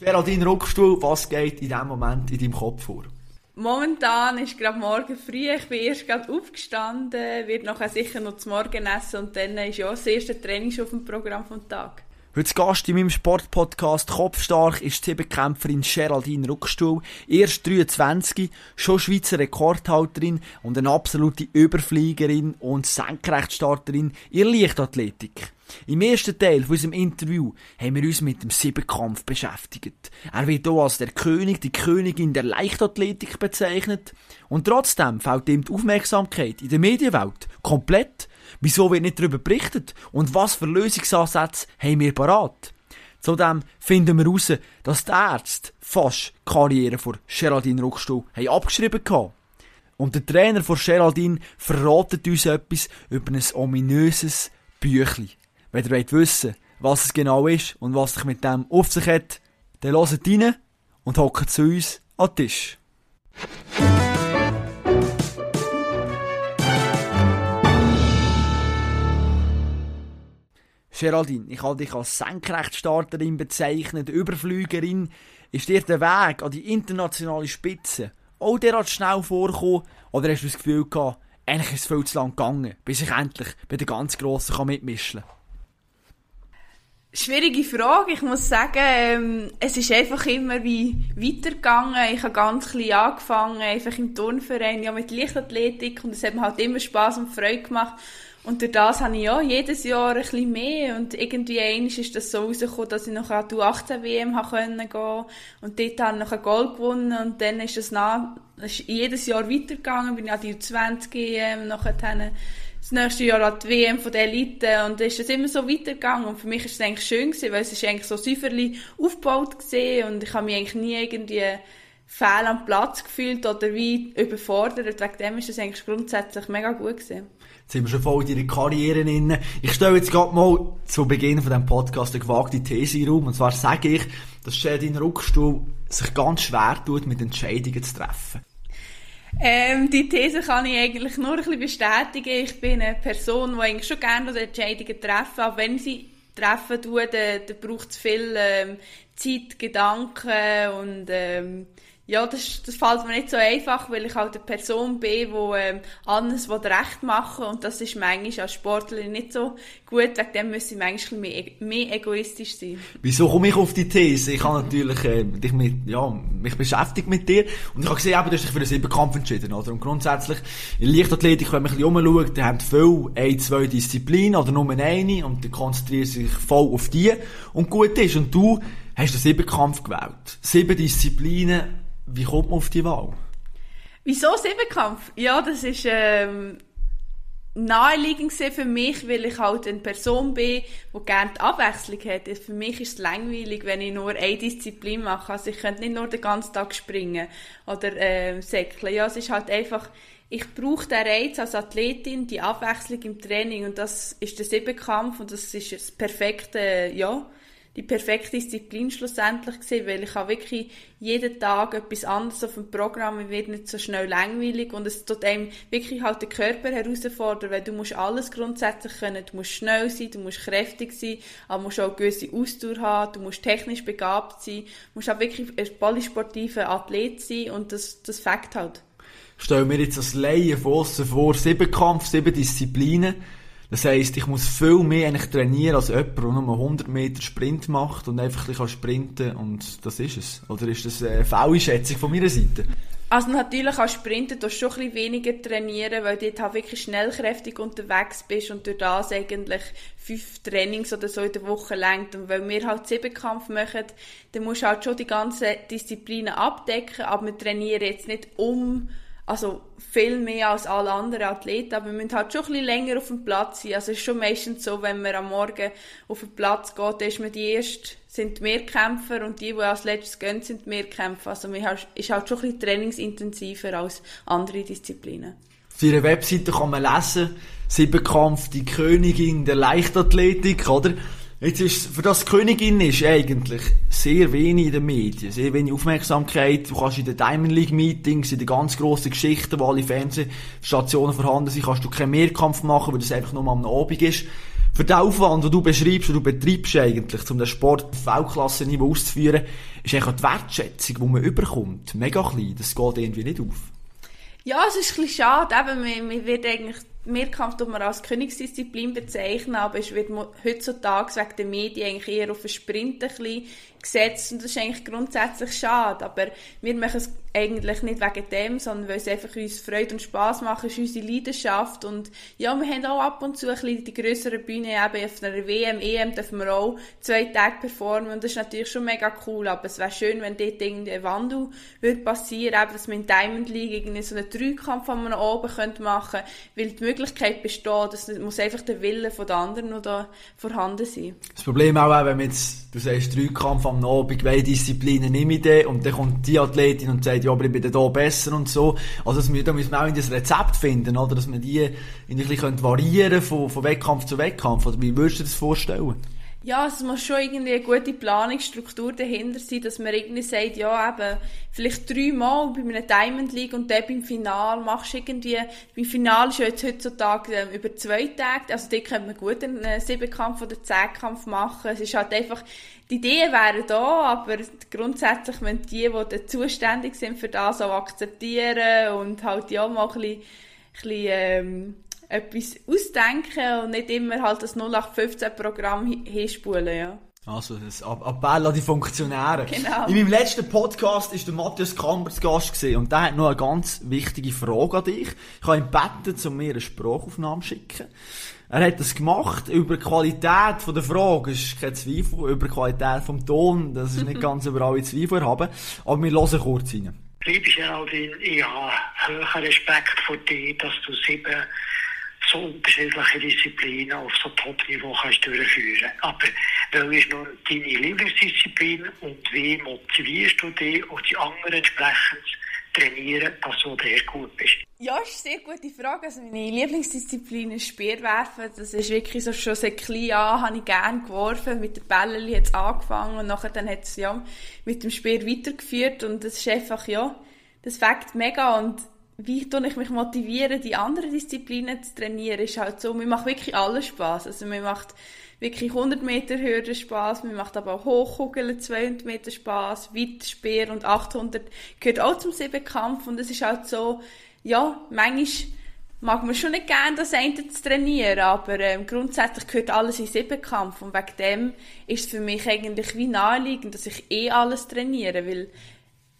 Geraldine Ruckstuhl, was geht in diesem Moment in deinem Kopf vor? Momentan ist gerade morgen früh, ich bin erst gerade aufgestanden, wird nachher sicher noch zum Morgen essen und dann ist ja das erste Training schon auf dem Programm vom Tag. Heute Gast in meinem Sportpodcast Kopfstark ist die Siebenkämpferin Geraldine Ruckstuhl. Erst 23, schon Schweizer Rekordhalterin und eine absolute Überfliegerin und Senkrechtstarterin in Leichtathletik. Im ersten Teil von unserem Interview haben wir uns mit dem Siebenkampf beschäftigt. Er wird hier als der König, die Königin der Leichtathletik bezeichnet. Und trotzdem fällt ihm die Aufmerksamkeit in der Medienwelt komplett Wieso wird nicht darüber berichtet? Und was für Lösungsansätze haben wir parat? Zudem finden wir heraus, dass die Ärzte fast die Karriere von Geraldine Ruckstuhl abgeschrieben haben. Und der Trainer von Geraldine verratet uns etwas über ein ominöses Büchli. Wenn ihr wollt wissen was es genau ist und was sich mit dem auf sich hat, dann hört rein und hockt zu uns an den Tisch. Geraldine, ich habe dich als Senkrechtstarterin bezeichnet, Überflügerin. Ist dir der Weg an die internationale Spitze auch derart schnell vorgekommen? Oder hast du das Gefühl gehabt, eigentlich ist es viel zu lang gegangen, bis ich endlich bei den ganz Grossen mitmischen kann? Schwierige Frage. Ich muss sagen, ähm, es ist einfach immer wie weitergegangen. Ich habe ganz klein angefangen, einfach im Turnverein, ja mit Leichtathletik und es hat mir halt immer Spaß und Freude gemacht. Und durch das habe ich ja jedes Jahr ein bisschen mehr. Und irgendwie eines ist das so rausgekommen, dass ich noch an die U18-WM gehen konnte. Und dort habe ich noch ein Gold gewonnen. Und dann ist das, nach, das ist jedes Jahr weitergegangen. Bin ich an die U20-EM, nachher das nächste Jahr an die WM von der Elite. Und dann ist das immer so weitergegangen. Und für mich ist es eigentlich schön gewesen, weil es ist eigentlich so säuferlich aufgebaut gewesen. Und ich habe mich eigentlich nie irgendwie fehl am Platz gefühlt oder wie überfordert. Wegen dem ist es eigentlich grundsätzlich mega gut gewesen. Jetzt sind wir schon voll in deiner Karriere drin. Ich stelle jetzt gerade mal zu Beginn von diesem Podcast eine gewagte These in Raum. Und zwar sage ich, dass Shadin Ruckstuhl sich ganz schwer tut, mit Entscheidungen zu treffen. Ähm, die These kann ich eigentlich nur ein bisschen bestätigen. Ich bin eine Person, die eigentlich schon gerne Entscheidungen treffen, aber wenn sie treffen tut, dann, dann braucht es viel ähm, Zeit, Gedanken und ähm, ja, das, das fällt mir nicht so einfach, weil ich halt eine Person bin, die ähm, alles recht machen und das ist manchmal als Sportlerin nicht so gut, wegen dem müssen ich manchmal mehr, mehr egoistisch sein. Wieso komme ich auf die These? Ich habe natürlich äh, dich mit, ja, mich beschäftigt mit dir und ich habe gesehen, du hast dich für einen Siebenkampf entschieden, oder? Und grundsätzlich, in Leichtathletik, wenn man ein bisschen umschaut, die haben viel ein, zwei Disziplinen oder nur eine und die konzentrieren sich voll auf die und gut ist. Und du hast den Siebenkampf gewählt. Sieben Disziplinen, wie kommt man auf die Wahl? Wieso Siebenkampf? Ja, das ist ähm, naheliegend für mich, weil ich halt eine Person bin, die gerne die Abwechslung hat. Für mich ist es langweilig, wenn ich nur eine Disziplin mache. Also ich könnte nicht nur den ganzen Tag springen oder äh, säckeln. Ja, es ist halt einfach, ich brauche den Reiz als Athletin, die Abwechslung im Training und das ist der Siebenkampf und das ist das perfekte, ja, die perfekte Disziplin schlussendlich gesehen, weil ich habe wirklich jeden Tag etwas anderes auf dem Programm, ich werde nicht so schnell langweilig und es tut einem wirklich halt den Körper herausfordern, weil du musst alles grundsätzlich können, du musst schnell sein, du musst kräftig sein, aber musst auch gewisse Ausdauer haben, du musst technisch begabt sein, musst auch wirklich ein polysportiver Athlet sein und das, das fängt halt. Stell mir jetzt als Laie vor, sieben Kampf, sieben Disziplinen, das heisst, ich muss viel mehr eigentlich trainieren als jemand, der nur 100 Meter Sprint macht und einfach ein bisschen sprinten und das ist es. Oder ist das eine faule Schätzung von meiner Seite? Also natürlich als Sprinten du schon ein weniger trainieren, weil du halt wirklich schnellkräftig unterwegs bist und durch das eigentlich fünf Trainings oder so in der Woche lenkt. Und weil wir halt Siebenkampf machen, dann musst du halt schon die ganzen Disziplinen abdecken, aber wir trainieren jetzt nicht um also viel mehr als alle anderen Athleten, aber wir müssen halt schon ein bisschen länger auf dem Platz sein. Also es ist schon meistens so, wenn man am Morgen auf den Platz geht, dann ist man die erste, sind Mehrkämpfer und die, die als letztes gehen, sind Mehrkämpfer. Also man ist halt schon ein bisschen trainingsintensiver als andere Disziplinen. Auf ihrer Webseite kann man lesen, Siebenkampf, die Königin der Leichtathletik, oder? Jetzt ist, für das Königin ist eigentlich sehr wenig in den Medien, sehr wenig Aufmerksamkeit. Du kannst in den Diamond League Meetings, in den ganz grossen Geschichten, wo alle Fernsehstationen vorhanden sind, kannst du keinen Mehrkampf machen, weil das einfach nur am Abend ist. Für den Aufwand, den du beschreibst und du betreibst eigentlich, um den Sport auf Weltklasse-Niveau auszuführen, ist eigentlich die Wertschätzung, die man überkommt, mega klein. Das geht irgendwie nicht auf. Ja, es ist ein bisschen schade. Eben, man, man wird eigentlich Mehrkampf tut man als Königsdisziplin bezeichnen, aber es wird heutzutage wegen der Medien eigentlich eher auf einen Sprint ein bisschen gesetzt und das ist eigentlich grundsätzlich schade, aber wir machen es eigentlich nicht wegen dem, sondern weil es einfach uns Freude und Spaß macht, ist unsere Leidenschaft und ja, wir haben auch ab und zu ein bisschen die größere Bühne, eben auf einer WM, EM dürfen wir auch zwei Tage performen und das ist natürlich schon mega cool, aber es wäre schön, wenn dort irgendwie ein Wandel würde passieren, eben, dass wir in Diamond League irgendwie so einen Dreikampf von man oben könnte machen, weil die Möglichkeit besteht, es muss einfach der Wille von den anderen noch da vorhanden sein. Das Problem auch, wenn man jetzt, du sagst Dreikampf am Abend, welche Disziplinen nehme ich denn? Und dann kommt die Athletin und sagt, ja, aber ich bin da besser und so. Also, das, da müssen wir auch in das Rezept finden, oder? Dass man die ein bisschen variieren von, von Wettkampf zu Wettkampf. Oder wie würdest du dir das vorstellen? Ja, es muss schon irgendwie eine gute Planungsstruktur dahinter sein, dass man irgendwie sagt, ja, eben, vielleicht dreimal bei einer Diamond League und dann beim Final machst du irgendwie, beim Final ist ja jetzt heutzutage ähm, über zwei Tage, also dort könnte man gut einen Siebenkampf oder Zehnkampf machen. Es ist halt einfach, die Ideen wären da, aber grundsätzlich müssen die, die zuständig sind für das auch akzeptieren und halt ja mal ein bisschen, ein bisschen ähm, etwas ausdenken und nicht immer halt das 0815-Programm hinspulen, ja. Also, das Appell an die Funktionäre. Genau. In meinem letzten Podcast war der Matthias Kamber zu Gast gewesen, und der hat noch eine ganz wichtige Frage an dich. Ich habe ihn gebeten, um mir eine Sprachaufnahme zu schicken. Er hat das gemacht. Über die Qualität der Frage ist kein Zweifel. Über die Qualität des Ton, das ist nicht ganz über alle Zweifel haben. Aber wir hören kurz rein. Liebe Geraldine, ich habe höheren Respekt vor dir, dass du sieben so unterschiedliche Disziplinen auf so Top-Niveau kannst durchführen. Aber welche ist noch deine Lieblingsdisziplin und wie motivierst du dich und die anderen entsprechend trainieren, dass du sehr gut bist? Ja, das ist eine sehr gute Frage. Also meine Lieblingsdisziplin ist Speerwerfen. Das ist wirklich so schon seit klein an, habe ich gerne geworfen. Mit den Bällen hat es angefangen und nachher dann hat es ja mit dem Speer weitergeführt und das ist einfach, ja, das fängt mega und wie tue ich mich motivieren, die anderen Disziplinen zu trainieren, ist halt so, mir macht wirklich alles Spaß. Also mir macht wirklich 100 Meter Hürde Spaß, mir macht aber auch Hochkugeln 200 Meter Spaß, Weitspeer und 800 gehört auch zum Siebenkampf und es ist halt so, ja, manchmal mag man schon nicht gerne das eine zu trainieren, aber ähm, grundsätzlich gehört alles in Siebenkampf und wegen dem ist es für mich eigentlich wie naheliegend, dass ich eh alles trainiere, weil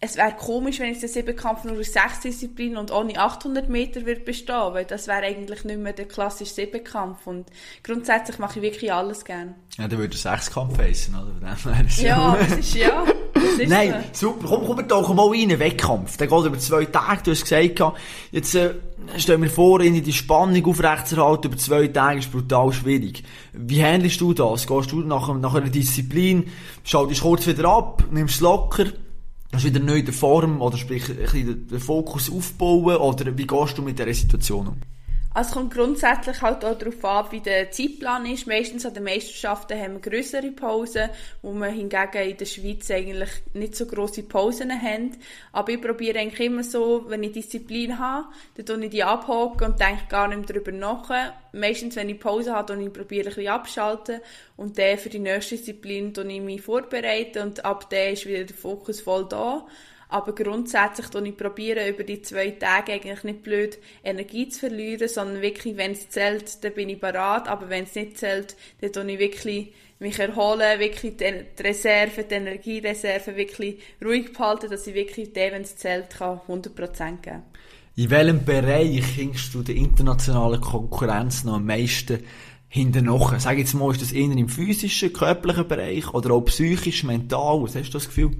es wäre komisch, wenn ich den Siebenkampf nur aus sechs Disziplinen und ohne 800 Meter würde bestehen, weil das wäre eigentlich nicht mehr der klassische Siebenkampf und grundsätzlich mache ich wirklich alles gerne. Ja, dann würde Sechskampf heissen, oder? ja, das ist ja. Das ist Nein, so. super. Komm, komm tauchen mal rein, Wettkampf. Der geht über zwei Tage, du hast gesagt, jetzt äh, stell mir vor, in die Spannung aufrechtzuerhalten über zwei Tage ist brutal schwierig. Wie handelst du das? Gehst du nach, nach einer Disziplin, schaltest kurz wieder ab, nimmst es locker, Hast du wieder neu die Form oder sprich ein bisschen den Fokus aufbauen oder wie gehst du mit dieser Situation um? Also es kommt grundsätzlich halt auch darauf an, wie der Zeitplan ist. Meistens an den Meisterschaften haben wir größere Pausen, wo wir hingegen in der Schweiz eigentlich nicht so grosse Pausen haben. Aber ich probiere eigentlich immer so, wenn ich Disziplin habe, dann tue ich die abhaken und denke gar nicht mehr darüber nach. Meistens, wenn ich Pause habe, dann probiere ich ein bisschen abschalten und dann für die nächste Disziplin ich mich vorbereiten und ab dann ist wieder der Fokus voll da. Aber grundsätzlich tue ich über die zwei Tage eigentlich nicht blöd Energie zu verlieren, sondern wirklich, wenn es zählt, dann bin ich parat. Aber wenn es nicht zählt, dann tue ich wirklich mich erholen, wirklich die Reserve, die Energiereserve wirklich ruhig behalten, dass ich wirklich dem, wenn es zählt, kann 100% geben In welchem Bereich hängst du der internationalen Konkurrenz noch am meisten hinten noch? Sag jetzt mal, ist das eher im physischen, körperlichen Bereich oder auch psychisch, mental? Was hast du das Gefühl?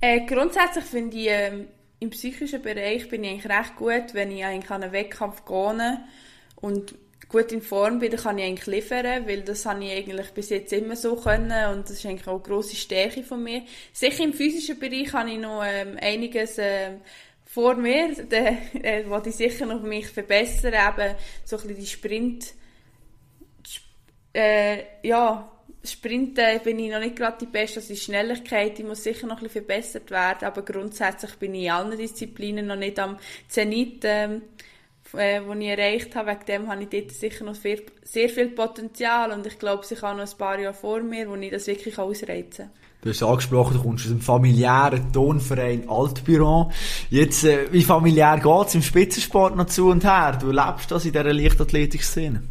Äh, grundsätzlich finde ich, äh, im psychischen Bereich bin ich eigentlich recht gut, wenn ich eigentlich an einen Wettkampf gehe und gut in Form bin, dann kann ich eigentlich liefern, weil das habe ich eigentlich bis jetzt immer so können und das ist eigentlich auch eine grosse Stärke von mir. Sicher im physischen Bereich habe ich noch ähm, einiges äh, vor mir, de, äh, was ich sicher noch mich verbessern, eben so ein bisschen die Sprint, äh, ja, Sprinten bin ich noch nicht gerade die Beste, also die Schnelligkeit die muss sicher noch ein bisschen verbessert werden, aber grundsätzlich bin ich in allen Disziplinen noch nicht am Zenit ähm, äh, ich erreicht habe. Wegen dem habe ich dort sicher noch sehr, sehr viel Potenzial und ich glaube, ich habe noch ein paar Jahre vor mir, wo ich das wirklich ausreizen kann. Du hast angesprochen, du kommst aus einem familiären Tonverein Altbüro. Jetzt, äh, wie familiär geht's im Spitzensport noch zu und her? Du erlebst das in dieser Leichtathletik-Szene?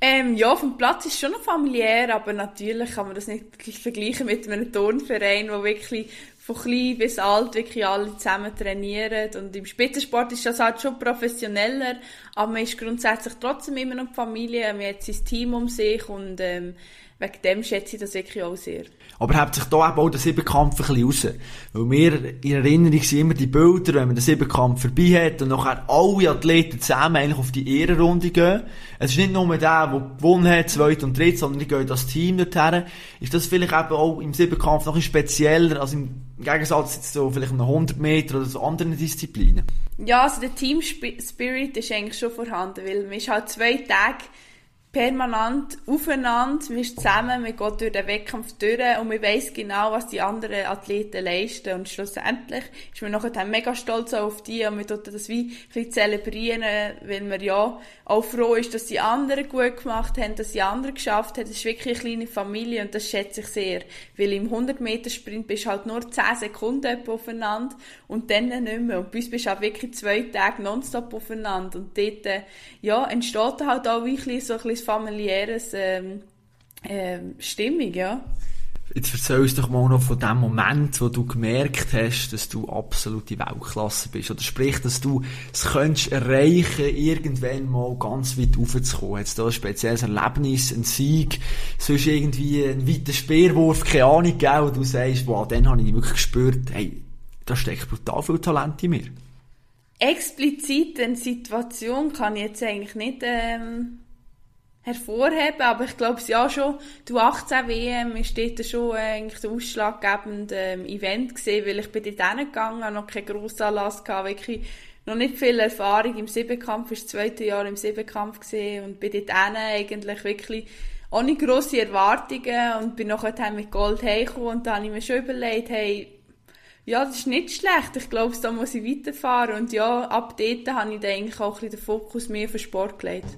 Ähm, ja, dem Platz ist schon noch familiär, aber natürlich kann man das nicht vergleichen mit einem Turnverein, wo wirklich von klein bis alt wirklich alle zusammen trainieren. Und im Spitzensport ist das halt schon professioneller, aber man ist grundsätzlich trotzdem immer noch Familie, man hat sein Team um sich und ähm, wegen dem schätze ich das wirklich auch sehr. Aber hebt sich da eben auch der Siebenkampf ein bisschen raus. Weil mir in Erinnerung sind immer die Bilder, wenn man den Siebenkampf vorbei hat und nachher alle Athleten zusammen eigentlich auf die Ehrenrunde gehen. Es ist nicht nur der, der gewonnen hat, zweit und dritt, sondern die gehen das Team dorthin. Ist das vielleicht eben auch im Siebenkampf noch ein spezieller, als im Gegensatz jetzt so vielleicht einem 100 Meter oder so anderen Disziplinen? Ja, also der Team Spirit ist eigentlich schon vorhanden, weil man ist halt zwei Tage permanent aufeinander, wir sind zusammen, wir gehen durch den Wettkampf durch und wir wissen genau, was die anderen Athleten leisten. Und schlussendlich ist man nachher mega stolz auf die und wir tun das wie ein zelebrieren, weil man ja auch froh ist, dass die anderen gut gemacht haben, dass die anderen geschafft haben. Das ist wirklich eine kleine Familie und das schätze ich sehr, weil im 100 Meter Sprint bist du halt nur 10 Sekunden aufeinander und dann nicht mehr. Und bei uns bist du halt wirklich zwei Tage nonstop aufeinander. Und dort, ja, entsteht halt auch wirklich so ein bisschen familiäres ähm, ähm, Stimmung, ja. Jetzt erzähl uns doch mal noch von dem Moment, wo du gemerkt hast, dass du absolute Weltklasse bist. Oder sprich, dass du es könntest erreichen, irgendwann mal ganz weit raufzukommen. Jetzt da ein spezielles Erlebnis, ein Sieg, sonst irgendwie ein weiter Speerwurf, keine Ahnung, gell, und du sagst, wow, dann habe ich wirklich gespürt, hey, da steckt brutal viel Talent in mir. Explizit eine Situation kann ich jetzt eigentlich nicht, ähm hervorheben, aber ich glaube, ja schon, du 18 WM ist dort schon äh, eigentlich der ausschlaggebende ähm, Event gesehen, weil ich bin dort hingegangen, noch keinen Grossanlass gehabt, wirklich noch nicht viel Erfahrung im Siebenkampf, ist das zweite Jahr im Siebenkampf gesehen und bin dort eigentlich wirklich ohne grosse Erwartungen und bin nachher mit Gold heimgekommen und da habe ich mir schon überlegt, hey, ja, das ist nicht schlecht. Ich glaube, da muss ich weiterfahren. Und ja, ab dort habe ich dann eigentlich auch ein bisschen den Fokus mehr für Sport gelegt.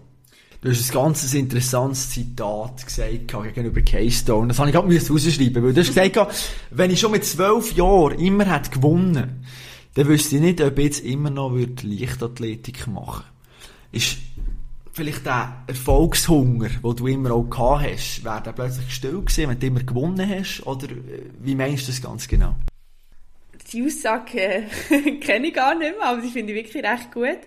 Du hast ein ganz interessantes Zitat gesagt gegenüber Keystone. Das habe ich gerade rausschreiben weil du hast gesagt, wenn ich schon mit zwölf Jahren immer hätte gewonnen, dann wüsste ich nicht, ob ich jetzt immer noch Leichtathletik machen würde. Ist vielleicht der Erfolgshunger, den du immer auch gehabt hast, wäre der plötzlich still gewesen, wenn du immer gewonnen hast? Oder äh, wie meinst du das ganz genau? Die Aussage kenne ich gar nicht mehr, aber die finde ich wirklich recht gut.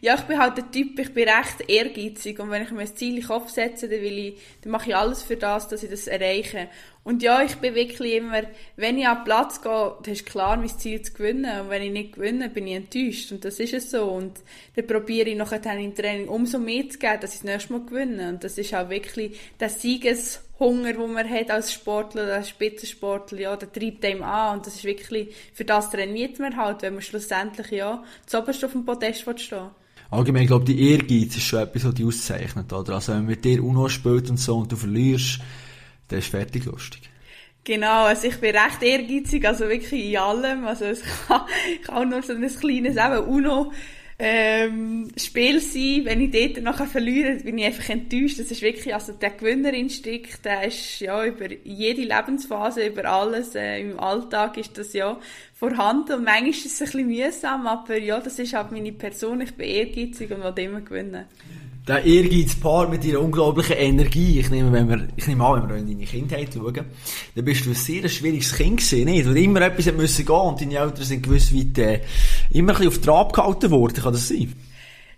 Ja, ich bin halt der Typ, ich bin recht ehrgeizig und wenn ich mir ein Ziel in den Kopf setze, dann, will ich, dann mache ich alles für das, dass ich das erreiche. Und ja, ich bin wirklich immer, wenn ich an Platz gehe, dann ist klar, mein Ziel zu gewinnen. Und wenn ich nicht gewinne, bin ich enttäuscht. Und das ist es so. Und dann probiere ich nachher im Training umso mehr zu geben, dass ich das nächste Mal gewinne. Und das ist auch wirklich der Siegeshunger, den man hat als Sportler, als Spitzensportler, ja, der treibt einem an. Und das ist wirklich, für das trainiert man halt, wenn man schlussendlich, ja, zuoberst auf dem Podest stehen Allgemein, ich glaube, die Ehrgeiz ist schon etwas, was dich auszeichnet, oder? Also, wenn man mit dir UNO spielt und so und du verlierst, dann ist fertig lustig. Genau, also ich bin recht ehrgeizig, also wirklich in allem. Also es kann, kann nur so ein kleines eben UNO ähm, Spiel sein. Wenn ich dort nachher verliere, bin ich einfach enttäuscht. Das ist wirklich, also der Gewinnerinstinkt, der ist ja über jede Lebensphase, über alles, äh, im Alltag ist das ja vorhanden und manchmal ist es ein bisschen mühsam, aber ja, das ist halt meine Person. Ich bin ehrgeizig und will immer gewinnen der Ehrgeiz Paar mit ihrer unglaublichen Energie. Ich nehme, wenn wir, ich nehme an, wenn wir in deine Kindheit schauen, dann bist du ein sehr schwieriges Kind gewesen, nicht? Weil immer etwas hat müssen gehen und deine Eltern sind gewiss weit, äh, immer ein bisschen auf Trab gehalten worden. Kann das sein?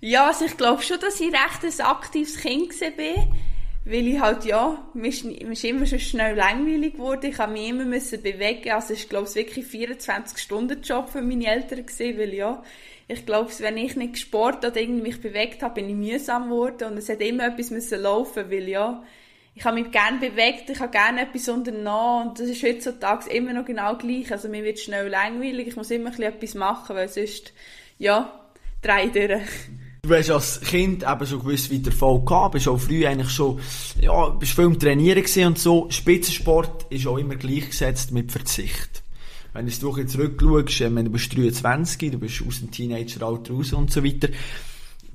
Ja, also ich glaube schon, dass ich recht ein aktives Kind war. Weil ich halt, ja, mir ist, immer schon schnell langweilig geworden. Ich habe mich immer müssen bewegen. Also ich glaube, es wirklich 24-Stunden-Job für meine Eltern gewesen, weil ja, ich glaube, wenn ich nicht gesport oder irgendwie mich bewegt habe, bin ich mühsam geworden und es hat immer etwas müssen laufen, weil ja, ich habe mich gerne bewegt, ich habe gerne etwas unternommen und das ist heutzutage immer noch genau gleich. Also mir wird schnell langweilig, ich muss immer ein etwas machen, weil sonst, ja, drei durch. Du hast als Kind eben schon gewiss wie Erfolg gehabt, bist auch früh eigentlich schon, ja, bist viel im Trainieren und so. Spitzensport ist auch immer gleichgesetzt mit Verzicht. Wenn du jetzt zurückschaust, du bist 23, du bist aus dem Teenageralter raus und so weiter,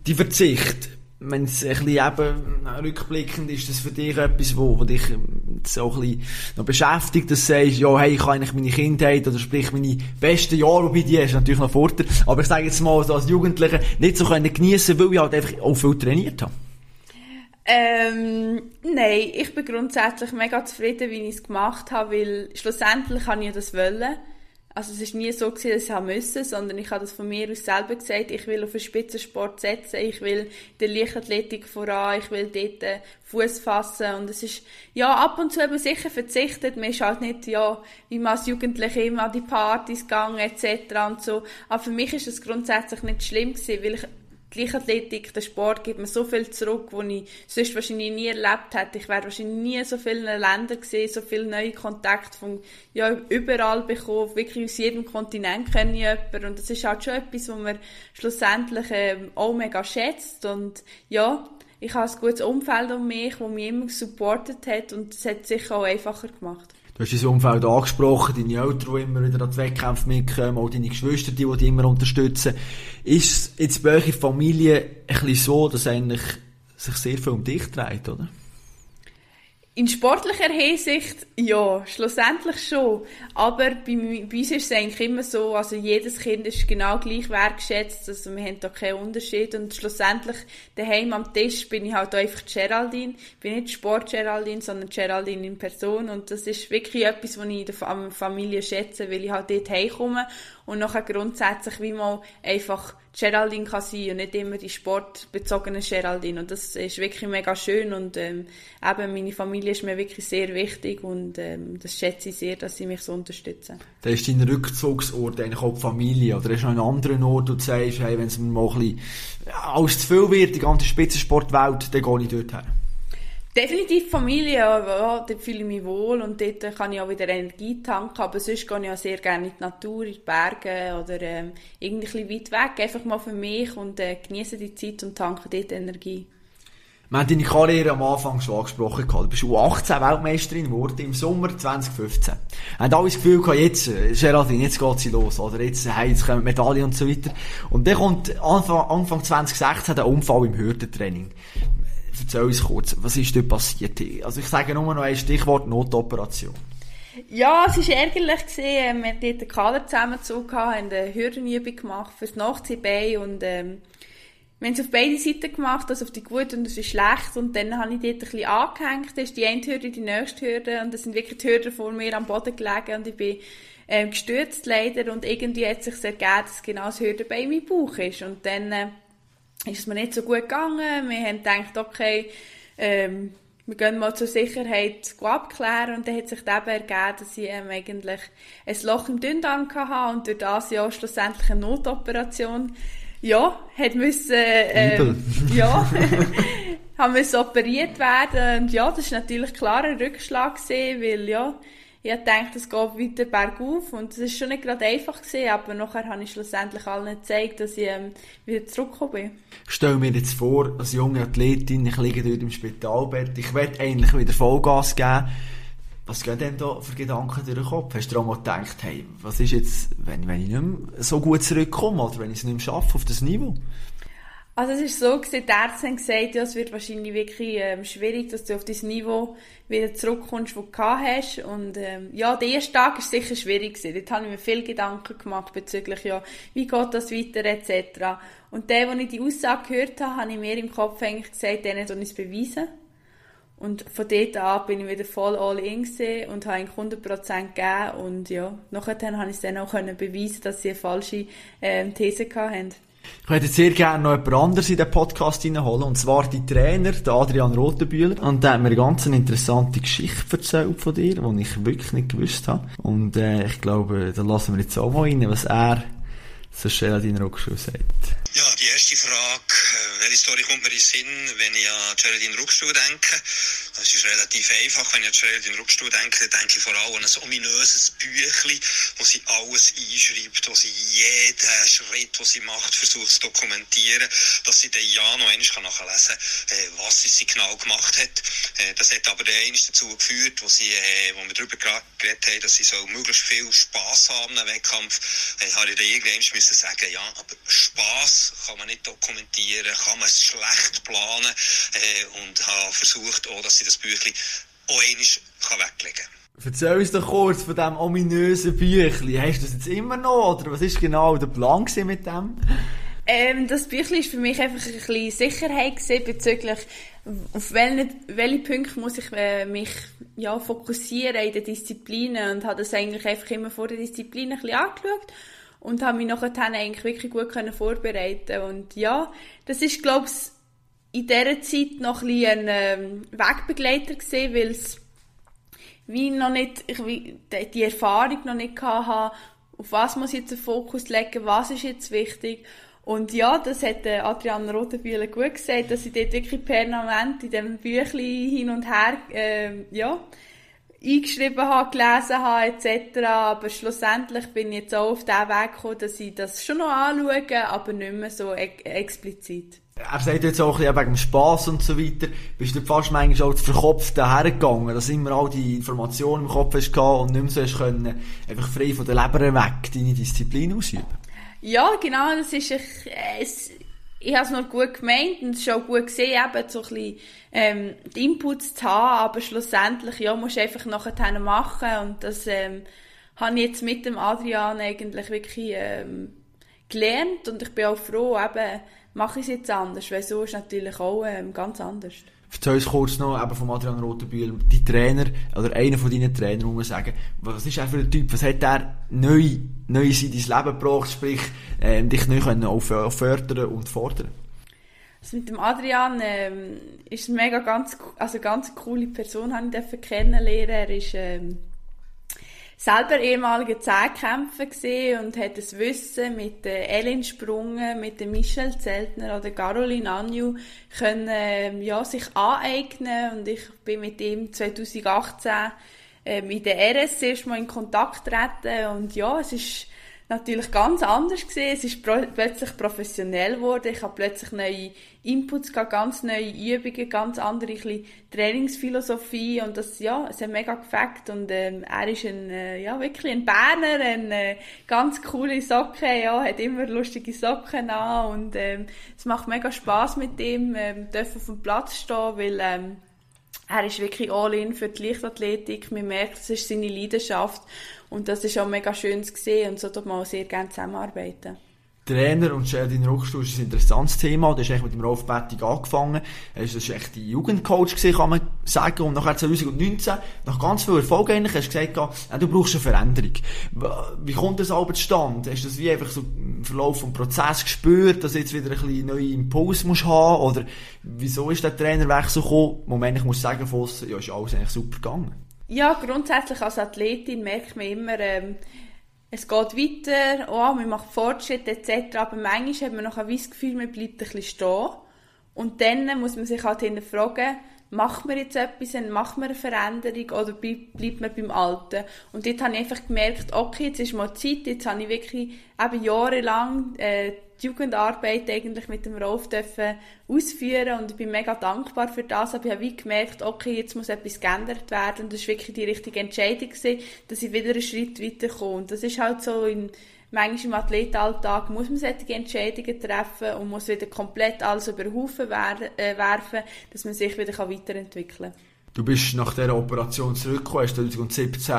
Die Verzicht, wenn es ein bisschen eben rückblickend ist, das für dich etwas, wo, wo dich so ein bisschen noch beschäftigt, dass du sagst, ja, hey, ich habe eigentlich meine Kindheit oder sprich meine besten Jahre, wobei die ist natürlich noch Vorteil, aber ich sage jetzt mal, so als Jugendliche nicht so können geniessen, weil ich halt einfach auch viel trainiert habe. Ähm, nein, ich bin grundsätzlich mega zufrieden, wie ich es gemacht habe, weil schlussendlich habe ich das wollen. Also es ist nie so gewesen, dass ich haben müssen, sondern ich habe das von mir aus selber gesagt, ich will auf den Spitzensport setzen, ich will der Leichtathletik voran, ich will dort äh, Fuß fassen und es ist, ja, ab und zu eben sicher verzichtet, man ist halt nicht, ja, wie man als Jugendliche immer an die Partys gegangen etc. und so, aber für mich ist es grundsätzlich nicht schlimm gewesen, weil ich die Leichtathletik, der Sport gibt mir so viel zurück, wo ich sonst wahrscheinlich nie erlebt hätte. Ich werde wahrscheinlich nie so viele Länder gesehen, so viele neue Kontakte von, ja, überall bekommen. Wirklich aus jedem Kontinent kenne ich jemanden. Und das ist halt schon etwas, was man schlussendlich ähm, auch mega schätzt. Und ja, ich habe ein gutes Umfeld um mich, das mich immer supportet hat und das hat es sicher auch einfacher gemacht. Du hast dein Umfeld angesprochen, deine Eltern, die immer wieder an die Wettkämpfe mitkommen, auch deine Geschwister, die, dich immer unterstützen. Ist es jetzt bei eurer Familie ein bisschen so, dass eigentlich sich sehr viel um dich dreht, oder? In sportlicher Hinsicht, ja, schlussendlich schon. Aber bei, bei uns ist es eigentlich immer so, also jedes Kind ist genau gleich wertgeschätzt, also wir haben da keinen Unterschied und schlussendlich daheim am Tisch bin ich halt einfach Geraldine. Ich bin nicht Sport-Geraldine, sondern Geraldine in Person und das ist wirklich etwas, was ich in der Familie schätze, weil ich halt dort heimkomme und nachher grundsätzlich wie mal einfach Geraldine kann sein und nicht immer die sportbezogene Geraldine. Und das ist wirklich mega schön und ähm, eben meine Familie ist mir wirklich sehr wichtig und ähm, das schätze ich sehr, dass sie mich so unterstützen. Da ist dein Rückzugsort eigentlich auch die Familie oder ist noch ein anderer Ort, wo du sagst, hey, wenn es mir mal ein bisschen alles zu viel wird, die ganze Spitzensportwelt, dann gehe ich dort her. Definitiv Familie, ja, dort fühle ich mich wohl und dort kann ich auch wieder Energie tanken, aber sonst gehe ich auch sehr gerne in die Natur, in die Berge oder ähm, irgendwie ein weit weg, einfach mal für mich und äh, genieße die Zeit und tanke dort Energie. Wir haben deine Karriere am Anfang schon angesprochen. Du bist U18 Weltmeisterin geworden im Sommer 2015. Wir haben alle das Gefühl gehabt, jetzt, äh, Geraldine, jetzt geht sie los, oder? Jetzt, hey, jetzt kommen Medaillen und so weiter. Und dann kommt Anfang, Anfang 2016 der Unfall im Hürdentraining. Erzähl uns kurz, was ist dort passiert? Also ich sage nur noch ein Stichwort Notoperation. Ja, es war ärgerlich. Gewesen. Wir haben dort den Kader zusammengezogen, haben eine Hürdenübung gemacht fürs Nachziehbein und ähm, wir haben es auf beide Seiten gemacht, also auf die gute und auf die schlecht und dann habe ich dort ein bisschen angehängt, das ist die eine Hürde, die nächste Hürde und das sind wirklich die Hürden vor mir am Boden gelegen und ich bin äh, gestürzt leider und irgendwie hat sich ergeben, dass genau das Hürdenbein in meinem Bauch ist und dann äh, ist es mir nicht so gut gegangen. Wir haben gedacht, okay, ähm, wir gehen mal zur Sicherheit abklären. Und dann hat sich eben ergeben, dass ich ähm, eigentlich ein Loch im Dünndarm hatte. Und durch das ja schlussendlich eine Notoperation ja, hat müssen, ähm, ja, haben müssen operiert werden. Und ja, das war natürlich klar ein Rückschlag gewesen, weil ja, ich dachte, es geht weiter bergauf und es war schon nicht gerade einfach gewesen, aber nachher habe ich schlussendlich allen gezeigt, dass ich ähm, wieder zurückgekommen bin. Ich stelle mir jetzt vor, als junge Athletin, ich liege dort im Spitalbett, ich werde eigentlich wieder Vollgas geben. Was gehen denn da für Gedanken durch den Kopf? Hast du auch mal gedacht, hey, was ist jetzt, wenn, wenn ich nicht mehr so gut zurückkomme oder wenn ich es nicht mehr schaffe auf das Niveau? Also es ist so, gewesen, die Ärzte haben gesagt, ja, es wird wahrscheinlich wirklich ähm, schwierig, dass du auf das Niveau wieder zurückkommst, das du gehabt hast. Und ähm, ja, der erste Tag war sicher schwierig. Gewesen. Dort habe ich mir viel Gedanken gemacht bezüglich, ja, wie geht das weiter etc. Und der, als ich die Aussage gehört habe, habe ich mir im Kopf eigentlich gesagt, denen soll ich es beweisen. Und von dort an bin ich wieder voll all in und habe 100% gegeben. Und ja, nachher habe ich es dann auch beweisen dass sie eine falsche ähm, These hatten. Ich würde sehr gerne noch jemand anderes in den Podcast hineinholen, und zwar die Trainer, Adrian Rotenbühler. Und der hat mir eine ganz interessante Geschichte erzählt von dir, die ich wirklich nicht gewusst habe. Und äh, ich glaube, da lassen wir jetzt auch mal rein, was er zur Geraldine Ruckschuh sagt. Ja, die erste Frage, äh, welche Story kommt mir in den Sinn, wenn ich an Geraldine Ruckschuh denke? Es ist relativ einfach, wenn ich in den Rückstuhl denke, dann denke ich vor allem an ein ominöses Büchlein, wo sie alles einschreibt, wo sie jeden Schritt, den sie macht, versucht zu dokumentieren, dass sie dann ja noch einmal nachlesen kann, äh, was sie genau gemacht hat. Äh, das hat aber dann dazu geführt, wo, sie, wo wir darüber geredet haben, dass sie so möglichst viel Spass haben im Wettkampf, habe ich dann irgendwann müssen sagen, ja, aber Spass kann man nicht dokumentieren, kann man schlecht planen äh, und habe versucht auch, dass sie das Büchlein auch einmal weglegen kann. Erzähl uns doch kurz von diesem ominösen Büchlein. Hast du das jetzt immer noch, oder was ist genau der Plan mit dem? Ähm, das Büchlein war für mich einfach ein bisschen Sicherheit bezüglich, auf welche, welche Punkte muss ich äh, mich ja, fokussieren in den Disziplinen und habe das eigentlich einfach immer vor der Disziplin ein bisschen angeschaut und habe mich nachher eigentlich wirklich gut können vorbereiten und ja, das ist glaube ich in dieser Zeit noch ein, ein ähm, Wegbegleiter gesehen, weil es wie noch nicht, ich wie, die Erfahrung noch nicht hatte, auf was muss ich jetzt den Fokus legen, was ist jetzt wichtig. Und ja, das hat äh, Adrian Rotenbühler gut gesagt, dass ich dort wirklich permanent in diesem Büchlein hin und her, äh, ja, eingeschrieben habe, gelesen habe, etc. Aber schlussendlich bin ich jetzt auch auf den Weg gekommen, dass ich das schon noch anschaue, aber nicht mehr so e explizit. Er sagt jetzt auch ein bisschen wegen dem Spass und so weiter. Bist du fast manchmal auch verkopft dahergegangen, dass immer all die Informationen im Kopf hast und nicht mehr so hast können, einfach frei von der Leber weg deine Disziplin ausüben? Ja, genau, das ist, ein, es, ich habe es noch gut gemeint und es ist auch gut gesehen, eben so ein bisschen, ähm, die Inputs zu haben, aber schlussendlich, ja, musst du einfach nachher machen und das, ähm, habe ich jetzt mit dem Adrian eigentlich wirklich, ähm, gelernt und ich bin auch froh, eben, mache ich es jetzt anders, weil so ist natürlich auch ähm, ganz anders. Erzähl uns kurz noch eben von Adrian Rotenbühl, die Trainer, oder einer von deinen Trainern, muss sagen, was ist er für ein Typ, was hat er neu, neu in dein Leben gebracht, sprich, ähm, dich neu können auch fördern und fordern? Also mit dem Adrian ähm, ist mega ganz, also ganz coole Person, habe ich kennenlernen. Er ist ähm, selber ehemaliger Zehnkämpfer gesehen und hat das Wissen mit der Ellen Sprunge, mit der Michelle Zeltner oder Caroline Anju können, ähm, ja, sich aneignen. Und ich bin mit ihm 2018 ähm, in der RS erstmal in Kontakt treten und ja, es ist natürlich ganz anders gesehen. Es ist plötzlich professionell geworden. Ich habe plötzlich neue Inputs gehabt, ganz neue Übungen, ganz andere Trainingsphilosophie und das, ja, es hat mega gefällt und ähm, er ist ein, äh, ja, wirklich ein Berner, ein äh, ganz coole Socken, ja, hat immer lustige Socken an und ähm, es macht mega Spaß mit ihm, ähm, dürfen auf dem Platz stehen, weil ähm, er ist wirklich all in für die Leichtathletik. Man merkt, es ist seine Leidenschaft. Und das ist auch mega schön zu sehen. Und so tut man auch sehr gerne zusammenarbeiten. Trainer und Sheldon Ruckstuhl ist ein interessantes Thema. Du hast eigentlich mit dem Rolf Bettig angefangen. Er war echt die Jugendcoach gewesen, kann man sagen. Und nachher 2019, nach ganz viel Erfolg eigentlich, hast du gesagt, ja, du brauchst eine Veränderung. Wie kommt das aber zustande? Hast du das wie einfach so im Verlauf des Prozesses gespürt, dass du jetzt wieder ein bisschen neuen Impuls musst haben? Oder wieso ist der Trainerwechsel gekommen? Moment, ich muss sagen, Voss, ja, ist alles eigentlich super gegangen. Ja, grundsätzlich als Athletin merkt man immer, ähm, es geht weiter, oh, man macht Fortschritte etc. Aber manchmal hat man noch ein das Gefühl, man bleibt ein bisschen stehen. Und dann muss man sich halt hinterfragen, macht man jetzt etwas, macht man eine Veränderung oder bleibt man beim Alten? Und dort habe ich einfach gemerkt, okay, jetzt ist mal Zeit, jetzt habe ich wirklich eben jahrelang äh, die Jugendarbeit eigentlich mit dem Rolf dürfen ausführen und ich bin mega dankbar für das, aber ich habe wie gemerkt, okay, jetzt muss etwas geändert werden und das war wirklich die richtige Entscheidung gewesen, dass ich wieder einen Schritt weiterkomme. Und das ist halt so in manchmal im Athletalltag muss man solche Entscheidungen treffen und muss wieder komplett alles über den Haufen äh, werfen, dass man sich wieder weiterentwickeln kann. Du bist nach dieser Operation zurückgekommen, hast 2017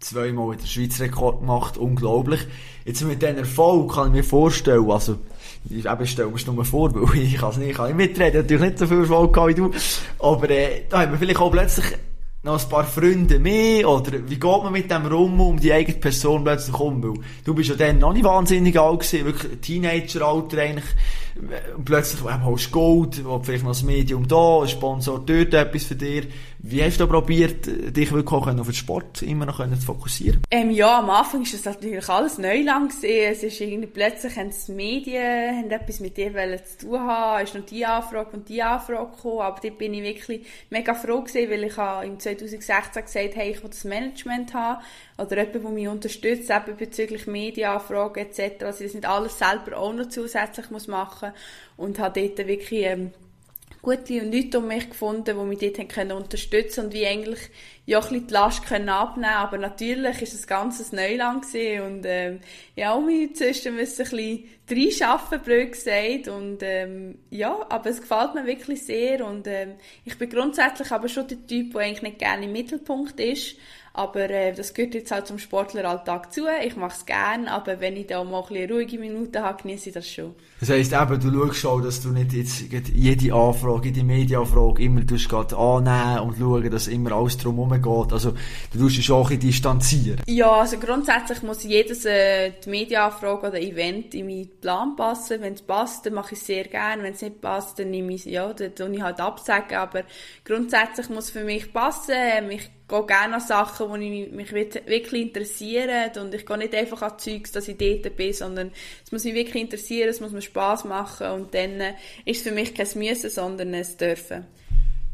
zweimal den Schweizer Rekord gemacht, unglaublich. Jetzt mit diesem Erfolg kann ich mir vorstellen, also, ich eben stelle mir es nur vor, weil ich kann es nicht, ich kann nicht mitreden, natürlich nicht so viel Erfolg gehabt wie du, aber äh, da haben wir vielleicht auch plötzlich noch ein paar Freunde mehr? Oder wie geht man mit dem rum, um die eigene Person plötzlich um? Weil du bist ja dann noch nicht wahnsinnig alt gewesen, wirklich Teenager-Alter eigentlich. Plötzlich hast du Gold, vielleicht noch das Medium da, ein Sponsor dort etwas für dich. Wie hast du probiert, dich wirklich auf den Sport immer noch zu fokussieren? Ähm, ja, am Anfang ist das natürlich alles neu lang gewesen. Es ist irgendwie plötzlich haben die Medien haben etwas mit dir zu tun haben. Es ist noch die Anfrage und die Anfrage gekommen. Aber dort bin ich wirklich mega froh gewesen, weil ich habe im 2016 gesagt, hey, ich will das Management haben. Oder jemand, der mich unterstützt, eben bezüglich Medienanfragen etc. Also, das nicht alles selber auch noch zusätzlich muss machen. Und habe dort wirklich, ähm, gute Leute um mich gefunden, die mich dort haben können unterstützen und wie eigentlich ja ein bisschen die Last können abnehmen Aber natürlich ist das Ganze Neuland gewesen und ähm, ja, um mich inzwischen müssen ein bisschen reinschaffen, blöd gesagt. Und ähm, ja, aber es gefällt mir wirklich sehr und ähm, ich bin grundsätzlich aber schon der Typ, der eigentlich nicht gerne im Mittelpunkt ist. Aber äh, das gehört jetzt halt zum Sportleralltag zu. Ich mache es gerne, aber wenn ich da mal ein bisschen ruhige Minuten habe, genieße ich das schon. Das heisst eben, du schaust schon, dass du nicht jetzt jede Anfrage, jede Medienanfrage immer annehmen und schauen, dass immer alles drumherum geht. Also du tust dich auch ein distanzieren. Ja, also grundsätzlich muss jedes äh, die Medienanfrage oder Event in meinen Plan passen. Wenn es passt, dann mache ich es sehr gerne. Wenn es nicht passt, dann nehme ich ja, dann tue ich halt absagen. Aber grundsätzlich muss es für mich passen. Ich gehe gerne an Sachen, die mich wirklich interessieren und ich gehe nicht einfach an Zeugs, dass ich dort bin, sondern es muss mich wirklich interessieren, es muss mir Spass machen und dann äh, ist es für mich kein Müssen, sondern ein Dürfen.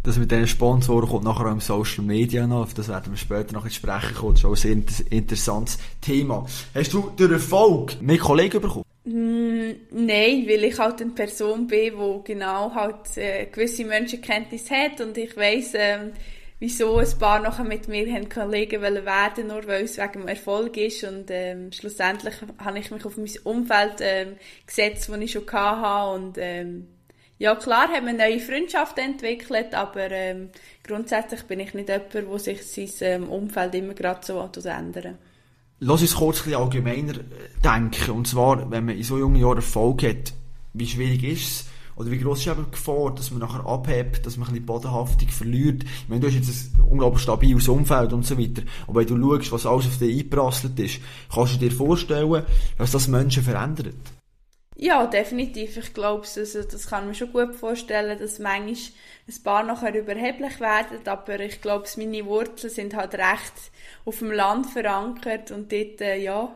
Das mit diesen Sponsoren kommt nachher auch im Social Media noch, auf das werden wir später noch sprechen kommen, das ist auch ein sehr inter interessantes Thema. Hast du durch Erfolg mehr Kollegen bekommen? Mm, nein, weil ich halt eine Person bin, die genau halt äh, gewisse Menschenkenntnis hat und ich weiss, äh, wieso ein paar nachher mit mir haben Kollegen werden, nur weil es wegen dem Erfolg ist. Und ähm, schlussendlich habe ich mich auf mein Umfeld ähm, gesetzt, das ich schon hatte. Und ähm, ja klar haben wir neue Freundschaften entwickelt, aber ähm, grundsätzlich bin ich nicht jemand, der sich sein ähm, Umfeld immer gerade so ändern Lass uns kurz ein allgemeiner äh, denken. Und zwar, wenn man in so jungen Jahren Erfolg hat, wie schwierig ist es, oder wie groß ist die Gefahr, dass man nachher abhebt, dass man ein bisschen Bodenhaftung verliert? Ich meine, du hast jetzt ein unglaublich stabiles Umfeld und so weiter. Aber wenn du schaust, was alles auf dich eingeprasselt ist, kannst du dir vorstellen, dass das Menschen verändert? Ja, definitiv. Ich glaube, also, das kann man schon gut vorstellen, dass manchmal ein paar nachher überheblich werden, aber ich glaube, meine Wurzeln sind halt recht auf dem Land verankert und dort, äh, ja,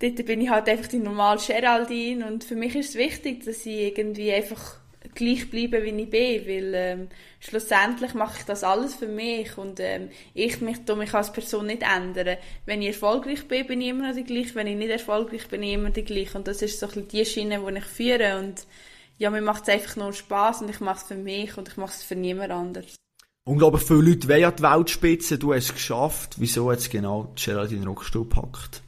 dort bin ich halt einfach die normale Geraldine und für mich ist es wichtig, dass ich irgendwie einfach gleich bleibe, wie ich bin, weil ähm, schlussendlich mache ich das alles für mich und ähm, ich mich, mich als Person nicht ändern. Wenn ich erfolgreich bin, bin ich immer noch die gleiche, wenn ich nicht erfolgreich bin, bin ich immer die gleiche und das ist so ein bisschen die Schiene, die ich führe und ja, mir macht es einfach nur Spaß und ich mache es für mich und ich mache es für niemand anders. Unglaublich viele Leute wollen ja die Weltspitze, du hast es geschafft. Wieso jetzt genau Geraldine Rockstuhl packt?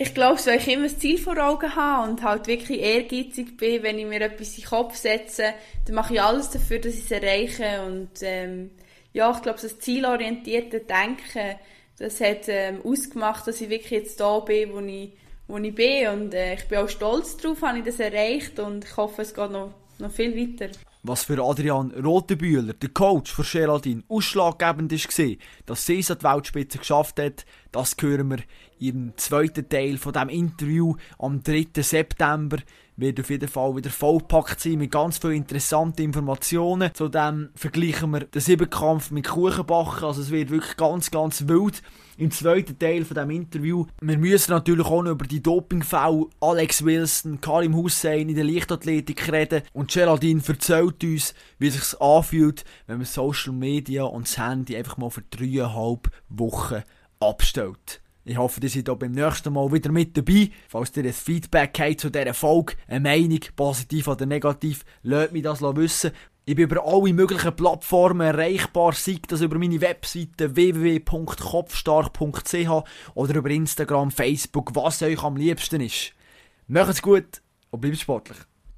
Ich glaube, weil ich immer das Ziel vor Augen habe und halt wirklich ehrgeizig bin, wenn ich mir etwas in den Kopf setze, dann mache ich alles dafür, dass ich es erreiche und ähm, ja, ich glaube, das zielorientierte Denken, das hat ähm, ausgemacht, dass ich wirklich jetzt da bin, wo ich, wo ich bin und äh, ich bin auch stolz darauf, habe ich das erreicht und ich hoffe, es geht noch, noch viel weiter. Was für Adrian Rotenbühler, der Coach von Geraldine, ausschlaggebend war, dass sie es an die Weltspitze geschafft hat, das hören wir im zweiten Teil von dem Interview am 3. September wird auf jeden Fall wieder vollpackt sein mit ganz vielen interessanten Informationen. Zudem vergleichen wir den Siebenkampf mit Kuchenbachen. Also es wird wirklich ganz, ganz wild im zweiten Teil von dem Interview. Wir müssen natürlich auch noch über die Dopingfälle Alex Wilson, Karim Hussein in der Leichtathletik reden. Und Geraldine erzählt uns, wie es sich anfühlt, wenn man Social Media und das Handy einfach mal für dreieinhalb Wochen abstellt. Ich hoffe, ihr seid auch beim nächsten Mal wieder mit dabei. Falls ihr ein Feedback habt zu dieser Folge, eine Meinung, positiv oder negativ, lasst mich das wissen. Ich bin über alle möglichen Plattformen erreichbar, sei das über meine Webseite www.kopfstark.ch oder über Instagram, Facebook, was euch am liebsten ist. Macht's gut und bleibt sportlich.